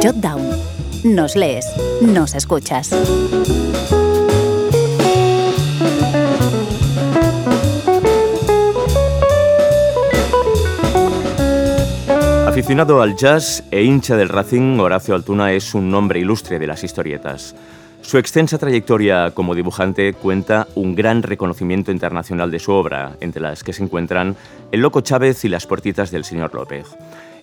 Jotdown. Nos lees, nos escuchas. Aficionado al jazz e hincha del Racing, Horacio Altuna es un nombre ilustre de las historietas. Su extensa trayectoria como dibujante cuenta un gran reconocimiento internacional de su obra, entre las que se encuentran El Loco Chávez y Las Puertitas del Señor López.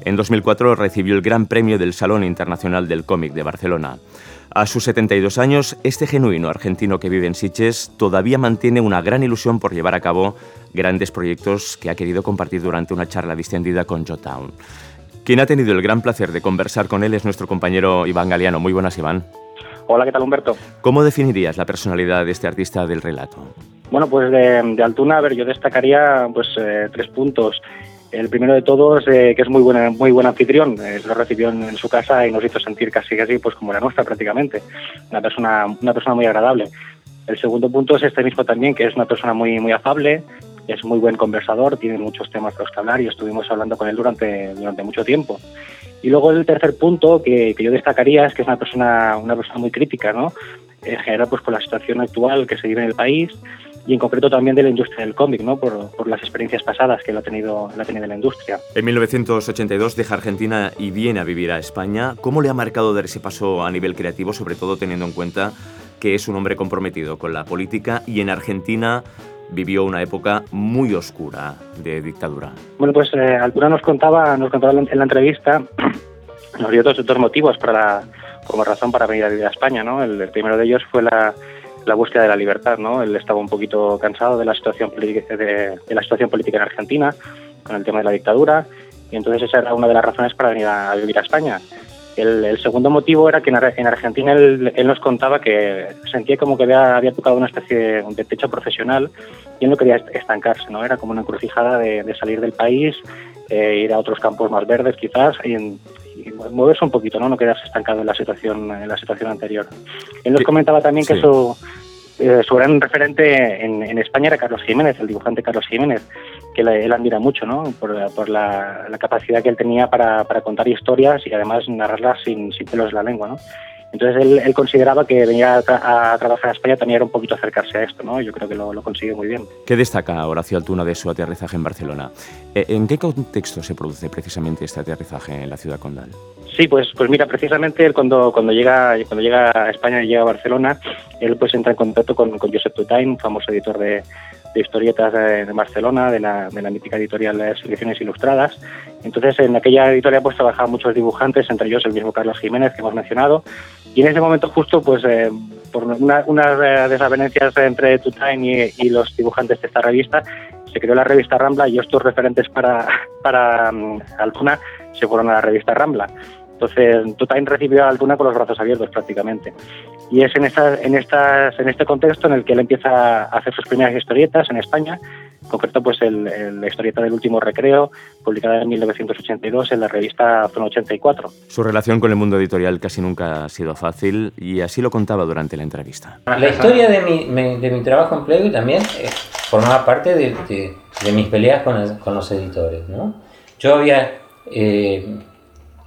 En 2004 recibió el Gran Premio del Salón Internacional del Cómic de Barcelona. A sus 72 años, este genuino argentino que vive en Sitges todavía mantiene una gran ilusión por llevar a cabo grandes proyectos que ha querido compartir durante una charla distendida con Jotown. Quien ha tenido el gran placer de conversar con él es nuestro compañero Iván Galeano. Muy buenas, Iván. Hola, ¿qué tal, Humberto? ¿Cómo definirías la personalidad de este artista del relato? Bueno, pues de, Altuna, a ver, yo destacaría pues eh, tres puntos. El primero de todos, eh, que es muy buena, muy buen anfitrión, eh, lo recibió en, su casa y nos hizo sentir casi casi pues como la nuestra prácticamente. Una persona, una persona muy agradable. El segundo punto es este mismo también, que es una persona muy, muy afable, es muy buen conversador, tiene muchos temas de los que hablar y estuvimos hablando con él durante, durante mucho tiempo. Y luego el tercer punto que, que yo destacaría es que es una persona, una persona muy crítica, ¿no? En general, pues por la situación actual que se vive en el país y en concreto también de la industria del cómic, ¿no? por, por, las experiencias pasadas que él ha tenido, él ha tenido en la industria. En 1982 deja Argentina y viene a vivir a España. ¿Cómo le ha marcado dar ese paso a nivel creativo, sobre todo teniendo en cuenta que es un hombre comprometido con la política y en Argentina vivió una época muy oscura de dictadura? Bueno, pues eh, Altura nos contaba, nos contaba en la entrevista, nos dio dos, dos motivos para como razón para venir a vivir a España, ¿no? el primero de ellos fue la la búsqueda de la libertad, ¿no? Él estaba un poquito cansado de la situación de, la situación política en Argentina, con el tema de la dictadura, y entonces esa era una de las razones para venir a, vivir a España. El, segundo motivo era que en, Argentina él, nos contaba que sentía como que había, había tocado una especie de, techo profesional y él no quería estancarse, ¿no? Era como una encrucijada de, salir del país, eh, ir a otros campos más verdes quizás y, moverse un poquito, ¿no? No quedarse estancado en la situación, en la situación anterior. Él nos comentaba también que su, eh, su gran referente en, España era Carlos Jiménez, el dibujante Carlos Jiménez, que él admira mucho, ¿no? Por, por la, capacidad que él tenía para, para, contar historias y además narrarlas sin, sin pelos en la lengua, ¿no? Entonces él, consideraba que venir a, trabajar a España también era un poquito acercarse a esto, ¿no? Yo creo que lo, lo consigue muy bien. ¿Qué destaca Horacio Altuna de su aterrizaje en Barcelona? Eh, ¿En qué contexto se produce precisamente este aterrizaje en la ciudad condal? Sí, pues, pues mira, precisamente él cuando, cuando, llega, cuando llega a España y llega a Barcelona, él pues entra en contacto con, con Josep Tutain, famoso editor de, de historietas de, Barcelona, de la, de la mítica editorial Ediciones Ilustradas. Entonces, en aquella editorial pues trabajaban muchos dibujantes, entre ellos el mismo Carlos Jiménez que hemos mencionado. Y en ese momento justo, pues eh, por unas una desavenencias entre Tutain y, y, los dibujantes de esta revista, se creó la revista Rambla y estos referentes para, para um, Altuna se fueron a la revista Rambla. Entonces, Tutain recibió a Altuna con los brazos abiertos prácticamente. Y es en, esta, en, estas, en este contexto en el que él empieza a hacer sus primeras historietas en España, en concreto pues el, la historieta del último recreo, publicada en 1982 en la revista Zona 84. Su relación con el mundo editorial casi nunca ha sido fácil y así lo contaba durante la entrevista. La historia de mi, de mi trabajo en Playboy también eh, formaba parte de, de, mis peleas con, con, los editores. ¿no? Yo había, eh,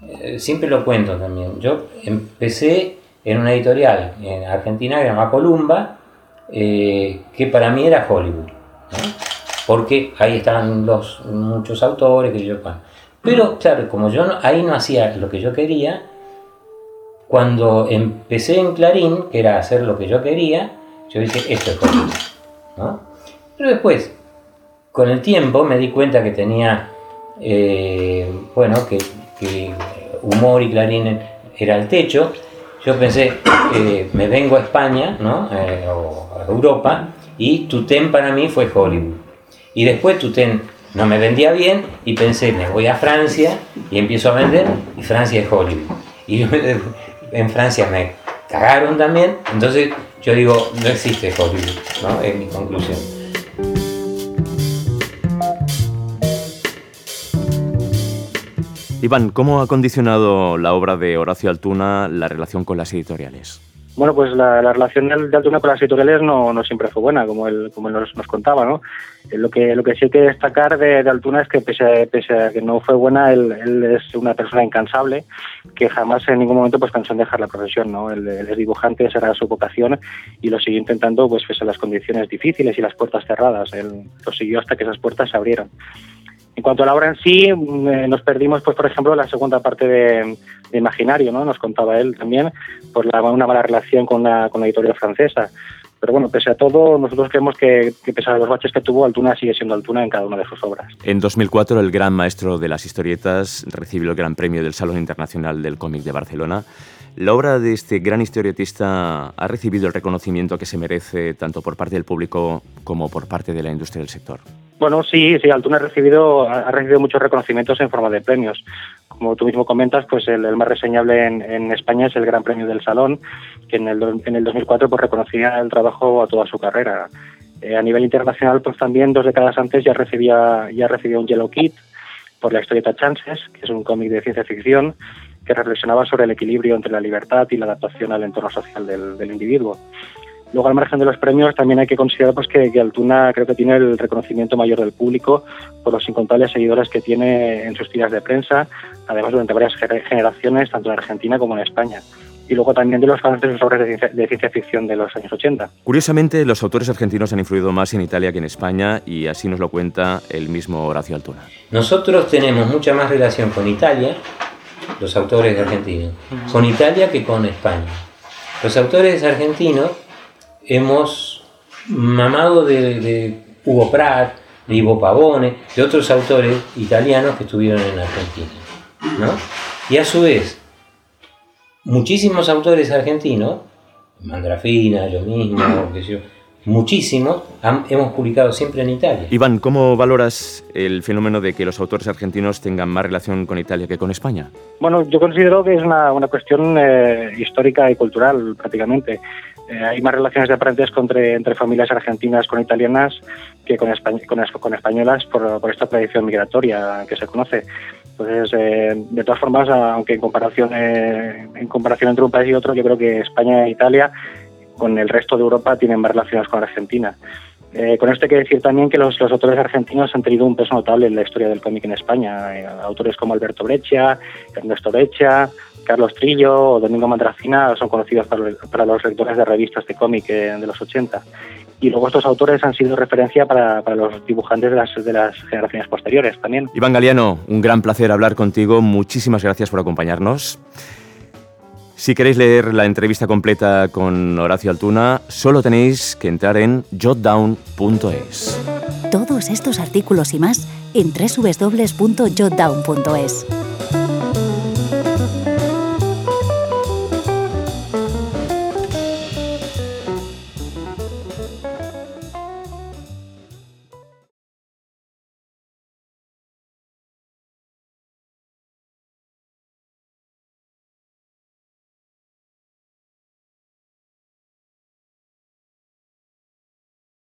eh, siempre lo cuento también, yo empecé en una editorial en Argentina que se llama Columba, eh, que para mí era Hollywood, porque ahí estaban los, muchos autores que yo... Pero claro, como yo ahí no hacía lo que yo quería, cuando empecé en Clarín, que era hacer lo que yo quería, yo dije, esto es Hollywood. Pero después, con el tiempo, me di cuenta que tenía, eh, bueno, que, que humor y Clarín era el techo, yo pensé, eh, me vengo a España, ¿no? Eh, o a Europa, y Tutén para mí fue Hollywood. Y después Tutén no me vendía bien y pensé, me voy a Francia y empiezo a vender, y Francia es Hollywood. Y en Francia me cagaron también, entonces yo digo, no existe Hollywood, ¿no? Es mi conclusión. Iván, ¿cómo ha condicionado la obra de Horacio Altuna la relación con las editoriales? Bueno, pues la, relación de, Altuna con las editoriales no, no siempre fue buena, como él, como nos, nos contaba, ¿no? Eh, lo que, lo que sí hay que destacar de, Altuna es que pese a, pese a, que no fue buena, él, él, es una persona incansable, que jamás en ningún momento pues pensó en dejar la profesión, ¿no? Él, es dibujante, esa era su vocación y lo siguió intentando pues pese a las condiciones difíciles y las puertas cerradas. Él lo siguió hasta que esas puertas se abrieron. En cuanto a la obra en sí, mm, eh, nos perdimos, pues por ejemplo, la segunda parte de, Imaginario, ¿no? Nos contaba él también, por la, una mala relación con la, con la editorial francesa. Pero bueno, pese a todo, nosotros creemos que, que, pese a los baches que tuvo, Altuna sigue siendo Altuna en cada una de sus obras. En 2004, el gran maestro de las historietas recibió el Gran Premio del Salón Internacional del Cómic de Barcelona. La obra de este gran historietista ha recibido el reconocimiento que se merece tanto por parte del público como por parte de la industria del sector. Bueno, sí, sí, Altuna ha recibido, ha recibido muchos reconocimientos en forma de premios. Como tú mismo comentas, pues el, más reseñable en, España es el Gran Premio del Salón, que en el, en el 2004 pues reconocía el trabajo a toda su carrera. Eh, a nivel internacional, pues también dos décadas antes ya recibía, ya recibía un Yellow Kit por la historieta Chances, que es un cómic de ciencia ficción que reflexionaba sobre el equilibrio entre la libertad y la adaptación al entorno social del, del individuo. Luego, al margen de los premios, también hay que considerar pues, que, Altuna creo que tiene el reconocimiento mayor del público por los incontables seguidores que tiene en sus tiras de prensa, además durante varias generaciones, tanto en Argentina como en España. Y luego también de los fans de sus obras de ciencia, ficción de los años 80. Curiosamente, los autores argentinos han influido más en Italia que en España y así nos lo cuenta el mismo Horacio Altuna. Nosotros tenemos mucha más relación con Italia, los autores argentinos, con Italia que con España. Los autores argentinos hemos mamado de, Hugo Pratt, de Ivo Pavone, de otros autores italianos que estuvieron en Argentina. ¿no? Y a su vez, muchísimos autores argentinos, Mandrafina, yo mismo, muchísimos, hemos publicado siempre en Italia. Iván, ¿cómo valoras el fenómeno de que los autores argentinos tengan más relación con Italia que con España? Bueno, yo considero que es una, cuestión eh, histórica y cultural prácticamente. Eh, hay más relaciones de parentesco entre, familias argentinas con italianas que con, con, españolas por, esta tradición migratoria que se conoce. Entonces, eh, de todas formas, aunque en comparación, eh, en comparación entre un país y otro, yo creo que España e Italia con el resto de Europa tienen más relaciones con Argentina. Con esto hay que decir también que los, autores argentinos han tenido un peso notable en la historia del cómic en España. autores como Alberto Breccia, Ernesto Breccia, Carlos Trillo o Domingo Mandracina son conocidos para, los lectores de revistas de cómic eh, de los 80. Y luego estos autores han sido referencia para, los dibujantes de las, de las generaciones posteriores también. Iván Galeano, un gran placer hablar contigo. Muchísimas gracias por acompañarnos. Si queréis leer la entrevista completa con Horacio Altuna, solo tenéis que entrar en jotdown.es. Todos estos artículos y más en www.jotdown.es.